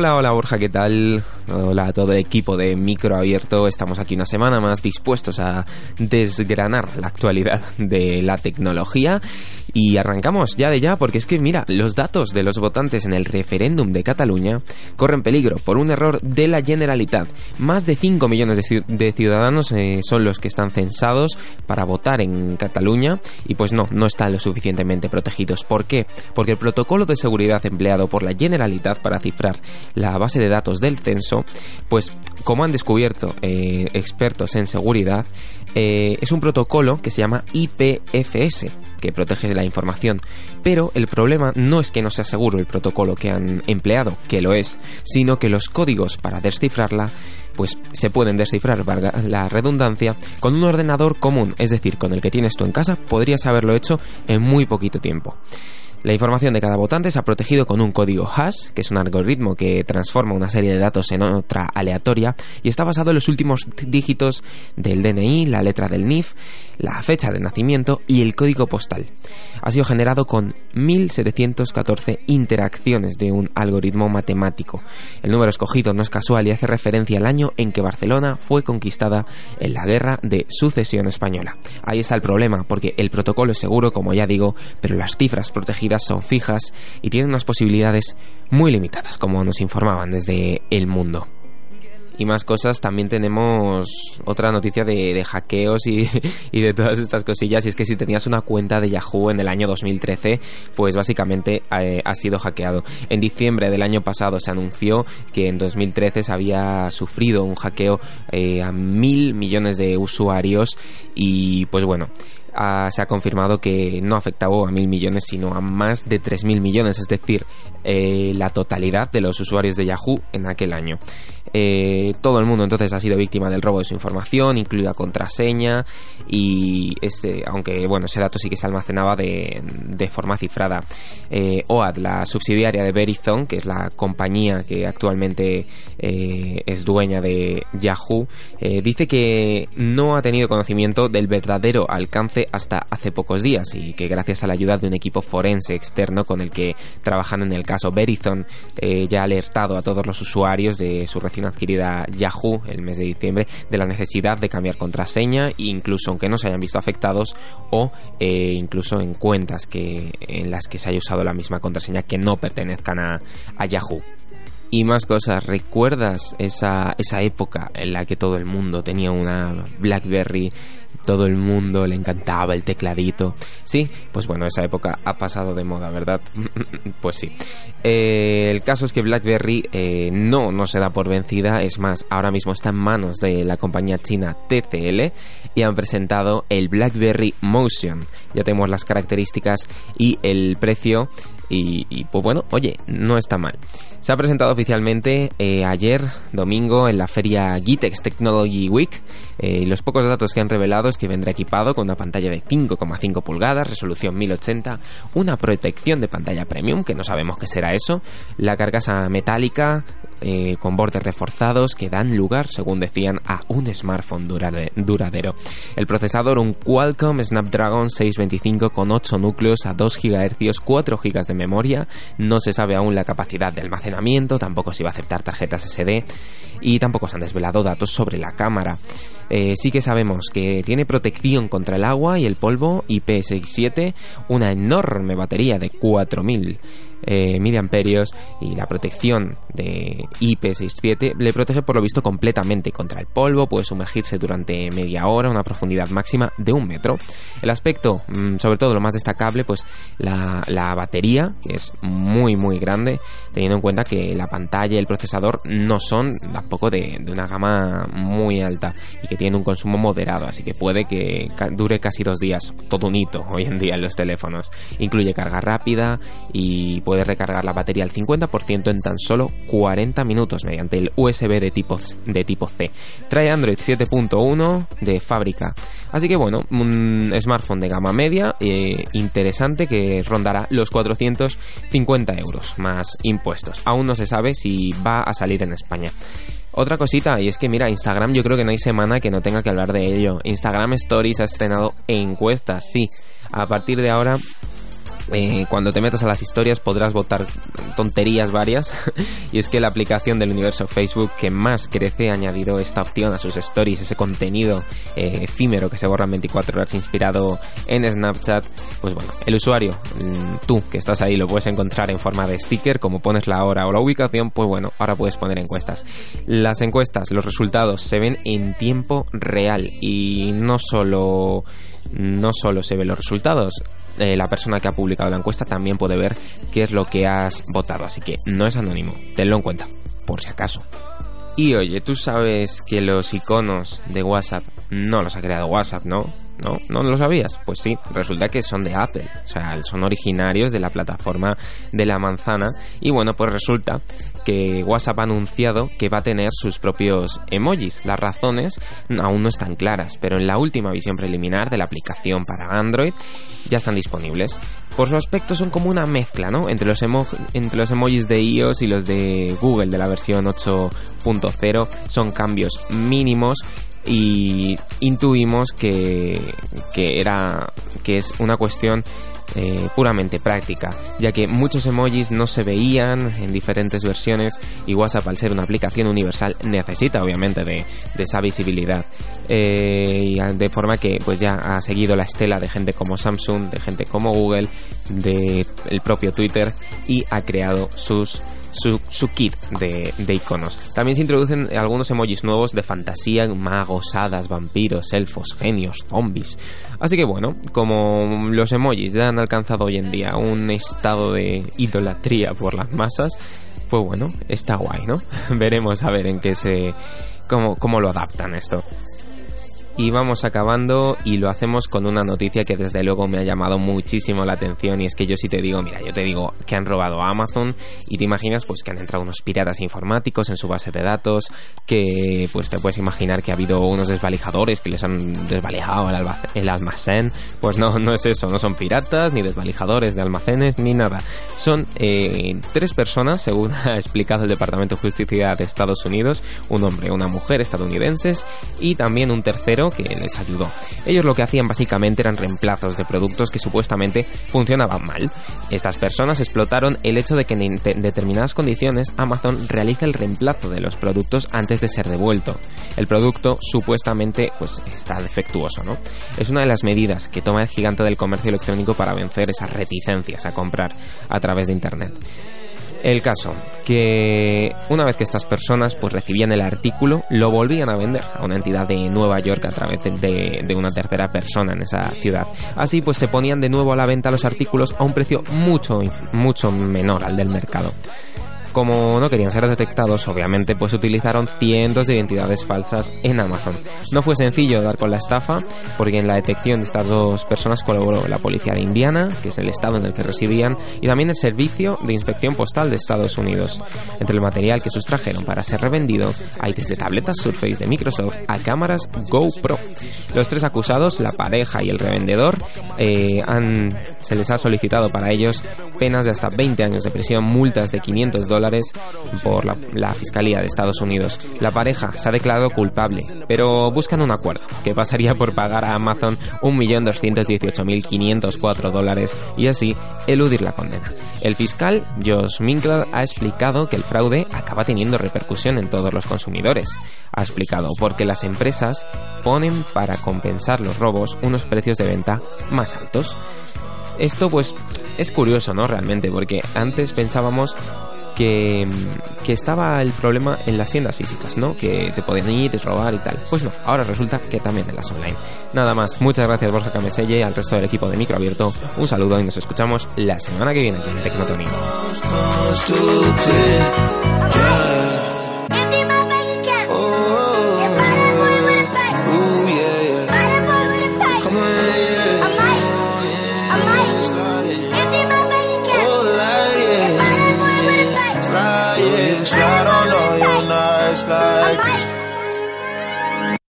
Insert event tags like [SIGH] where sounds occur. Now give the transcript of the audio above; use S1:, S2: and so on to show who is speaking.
S1: Hola, hola Borja, ¿qué tal? Hola a todo el equipo de Micro Abierto. Estamos aquí una semana más dispuestos a desgranar la actualidad de la tecnología y arrancamos ya de ya porque es que mira, los datos de los votantes en el referéndum de Cataluña corren peligro por un error de la Generalitat. Más de 5 millones de, ci- de ciudadanos eh, son los que están censados para votar en Cataluña y pues no, no están lo suficientemente protegidos. ¿Por qué? Porque el protocolo de seguridad empleado por la Generalitat para cifrar la base de datos del censo, pues como han descubierto eh, expertos en seguridad, eh, es un protocolo que se llama IPFS, que protege la información. Pero el problema no es que no sea seguro el protocolo que han empleado, que lo es, sino que los códigos para descifrarla pues se pueden descifrar, valga la redundancia, con un ordenador común, es decir, con el que tienes tú en casa, podrías haberlo hecho en muy poquito tiempo. La información de cada votante se ha protegido con un código hash, que es un algoritmo que transforma una serie de datos en otra aleatoria y está basado en los últimos dígitos del DNI, la letra del NIF, la fecha de nacimiento y el código postal. Ha sido generado con 1714 interacciones de un algoritmo matemático. El número escogido no es casual y hace referencia al año en que Barcelona fue conquistada en la Guerra de Sucesión Española. Ahí está el problema, porque el protocolo es seguro, como ya digo, pero las cifras protegidas son fijas y tienen unas posibilidades muy limitadas, como nos informaban desde el mundo. Y más cosas, también tenemos otra noticia de, hackeos y, [LAUGHS] y de todas estas cosillas. Y es que si tenías una cuenta de Yahoo en el año 2013, pues básicamente eh, ha sido hackeado. En diciembre del año pasado se anunció que en 2013 se había sufrido un hackeo eh, a mil millones de usuarios. Y pues bueno, se ha confirmado que no afectaba a mil millones, sino a más de tres mil millones, es decir, eh, la totalidad de los usuarios de Yahoo en aquel año. Eh, todo el mundo entonces ha sido víctima del robo de su información, incluida contraseña y este, aunque bueno, ese dato sí que se almacenaba de, forma cifrada. Eh, OAD, la subsidiaria de Verizon, que es la compañía que actualmente es dueña de Yahoo, dice que no ha tenido conocimiento del verdadero alcance hasta hace pocos días y que gracias a la ayuda de un equipo forense externo con el que trabajan en el caso Verizon eh, ya ha alertado a todos los usuarios de su recién adquirida Yahoo el mes de diciembre de la necesidad de cambiar contraseña incluso aunque no se hayan visto afectados o eh, incluso en cuentas que en las que se haya usado la misma contraseña que no pertenezcan a, a Yahoo y más cosas. ¿Recuerdas esa, esa época en la que todo el mundo tenía una BlackBerry? Todo el mundo le encantaba el tecladito. Sí, pues bueno, esa época ha pasado de moda, ¿verdad? [LAUGHS] pues sí. Eh, el caso es que BlackBerry eh, no, no se da por vencida. Es más, ahora mismo está en manos de la compañía china TCL y han presentado el BlackBerry Motion. Ya tenemos las características y el precio. Y, pues bueno, oye, no está mal. Se ha presentado oficialmente eh, ayer, domingo, en la feria Gitex Technology Week. Los pocos datos que han revelado que vendrá equipado con una pantalla de 5,5 pulgadas, resolución 1080, una protección de pantalla premium, que no sabemos qué será eso, la carcasa metálica eh, con bordes reforzados que dan lugar, según decían, a un smartphone duradero. El procesador, un Qualcomm Snapdragon 625 con 8 núcleos a 2 GHz, 4 GB de memoria. No se sabe aún la capacidad de almacenamiento, tampoco se iba a aceptar tarjetas SD y tampoco se han desvelado datos sobre la cámara. Eh, sí que sabemos que tiene protección contra el agua y el polvo IP67, una enorme batería de 4000 eh, y la protección de IP67 le protege por lo visto completamente contra el polvo, puede sumergirse durante media hora una profundidad máxima de un metro. El aspecto, mm, sobre todo lo más destacable, pues la, batería, que es muy muy grande, teniendo en cuenta que la pantalla y el procesador no son tampoco de, de una gama muy alta y que tiene un consumo moderado, así que puede que dure casi dos días, todo un hito hoy en día en los teléfonos. Incluye carga rápida y puede recargar la batería al 50% en tan solo 40 minutos mediante el USB de tipo, de tipo C. Trae Android 7.1 de fábrica. Así que bueno, un smartphone de gama media eh, interesante que rondará los 450 euros más impuestos. Aún no se sabe si va a salir en España. Otra cosita, y es que mira, Instagram yo creo que no hay semana que no tenga que hablar de ello. Instagram Stories ha estrenado encuestas, sí. A partir de ahora eh, cuando te metas a las historias podrás votar tonterías varias [LAUGHS] y es que la aplicación del universo Facebook que más crece ha añadido esta opción a sus stories, ese contenido eh, efímero que se borra en 24 horas inspirado en Snapchat. Pues bueno, el usuario, mm, tú que estás ahí lo puedes encontrar en forma de sticker, como pones la hora o la ubicación, pues bueno, ahora puedes poner encuestas. Las encuestas, los resultados se ven en tiempo real y no solo no solo se ven los resultados, eh, la persona que ha publicado la encuesta también puede ver qué es lo que has votado. Así que no es anónimo, tenlo en cuenta, por si acaso. Y oye, tú sabes que los iconos de WhatsApp no los ha creado WhatsApp, ¿no? ¿No? ¿No lo sabías? Pues sí, resulta que son de Apple, o sea, son originarios de la plataforma de la manzana y bueno, pues resulta que WhatsApp ha anunciado que va a tener sus propios emojis. Las razones aún no están claras, pero en la última visión preliminar de la aplicación para Android ya están disponibles. Por su aspecto son como una mezcla, ¿no? Entre los, entre los emojis de iOS y los de Google de la versión 8.0 son cambios mínimos y intuimos que, que era que es una cuestión eh, puramente práctica, ya que muchos emojis no se veían en diferentes versiones y WhatsApp al ser una aplicación universal necesita obviamente de, esa visibilidad. Eh, de forma que pues ya ha seguido la estela de gente como Samsung, de gente como Google, de el propio Twitter y ha creado sus su, kit de, iconos. También se introducen algunos emojis nuevos de fantasía, magos, hadas, vampiros, elfos, genios, zombies. Así que bueno, como los emojis ya han alcanzado hoy en día un estado de idolatría por las masas, pues bueno, está guay, ¿no? [LAUGHS] Veremos a ver en qué se... cómo, cómo lo adaptan esto y vamos acabando y lo hacemos con una noticia que desde luego me ha llamado muchísimo la atención y es que yo sí te digo, mira, yo te digo que han robado a Amazon y te imaginas pues que han entrado unos piratas informáticos en su base de datos, que pues te puedes imaginar que ha habido unos desvalijadores que les han desvalijado el, almacén, pues no, no es eso, no son piratas ni desvalijadores de almacenes ni nada, son eh, tres personas según [LAUGHS] ha explicado el Departamento de Justicia de Estados Unidos, un hombre, una mujer estadounidenses y también un tercero que les ayudó. Ellos lo que hacían básicamente eran reemplazos de productos que supuestamente funcionaban mal. Estas personas explotaron el hecho de que en determinadas condiciones Amazon realiza el reemplazo de los productos antes de ser devuelto. El producto supuestamente pues está defectuoso, ¿no? Es una de las medidas que toma el gigante del comercio electrónico para vencer esas reticencias a comprar a través de internet. El caso, que una vez que estas personas pues recibían el artículo, lo volvían a vender a una entidad de Nueva York a través de, de, una tercera persona en esa ciudad. Así pues se ponían de nuevo a la venta los artículos a un precio mucho, mucho menor al del mercado. Como no querían ser detectados, obviamente, pues utilizaron cientos de identidades falsas en Amazon. No fue sencillo dar con la estafa, porque en la detección de estas dos personas colaboró la policía de Indiana, que es el estado en el que residían, y también el Servicio de Inspección Postal de Estados Unidos. Entre el material que sustrajeron para ser revendido, hay desde tabletas Surface de Microsoft a cámaras GoPro. Los tres acusados, la pareja y el revendedor, eh, han, se les ha solicitado para ellos penas de hasta 20 años de prisión, multas de 500 dólares por la, Fiscalía de Estados Unidos. La pareja se ha declarado culpable, pero buscan un acuerdo que pasaría por pagar a Amazon 1.218.504 dólares y así eludir la condena. El fiscal Josh Minklad ha explicado que el fraude acaba teniendo repercusión en todos los consumidores. Ha explicado porque las empresas ponen para compensar los robos unos precios de venta más altos. Esto pues es curioso, ¿no? Realmente, porque antes pensábamos que, que, estaba el problema en las tiendas físicas, ¿no? Que te podían ir, robar y tal. Pues no, ahora resulta que también en las online. Nada más, muchas gracias Borja Cameselle, al resto del equipo de Micro Abierto, un saludo y nos escuchamos la semana que viene aquí en Tecnotoni.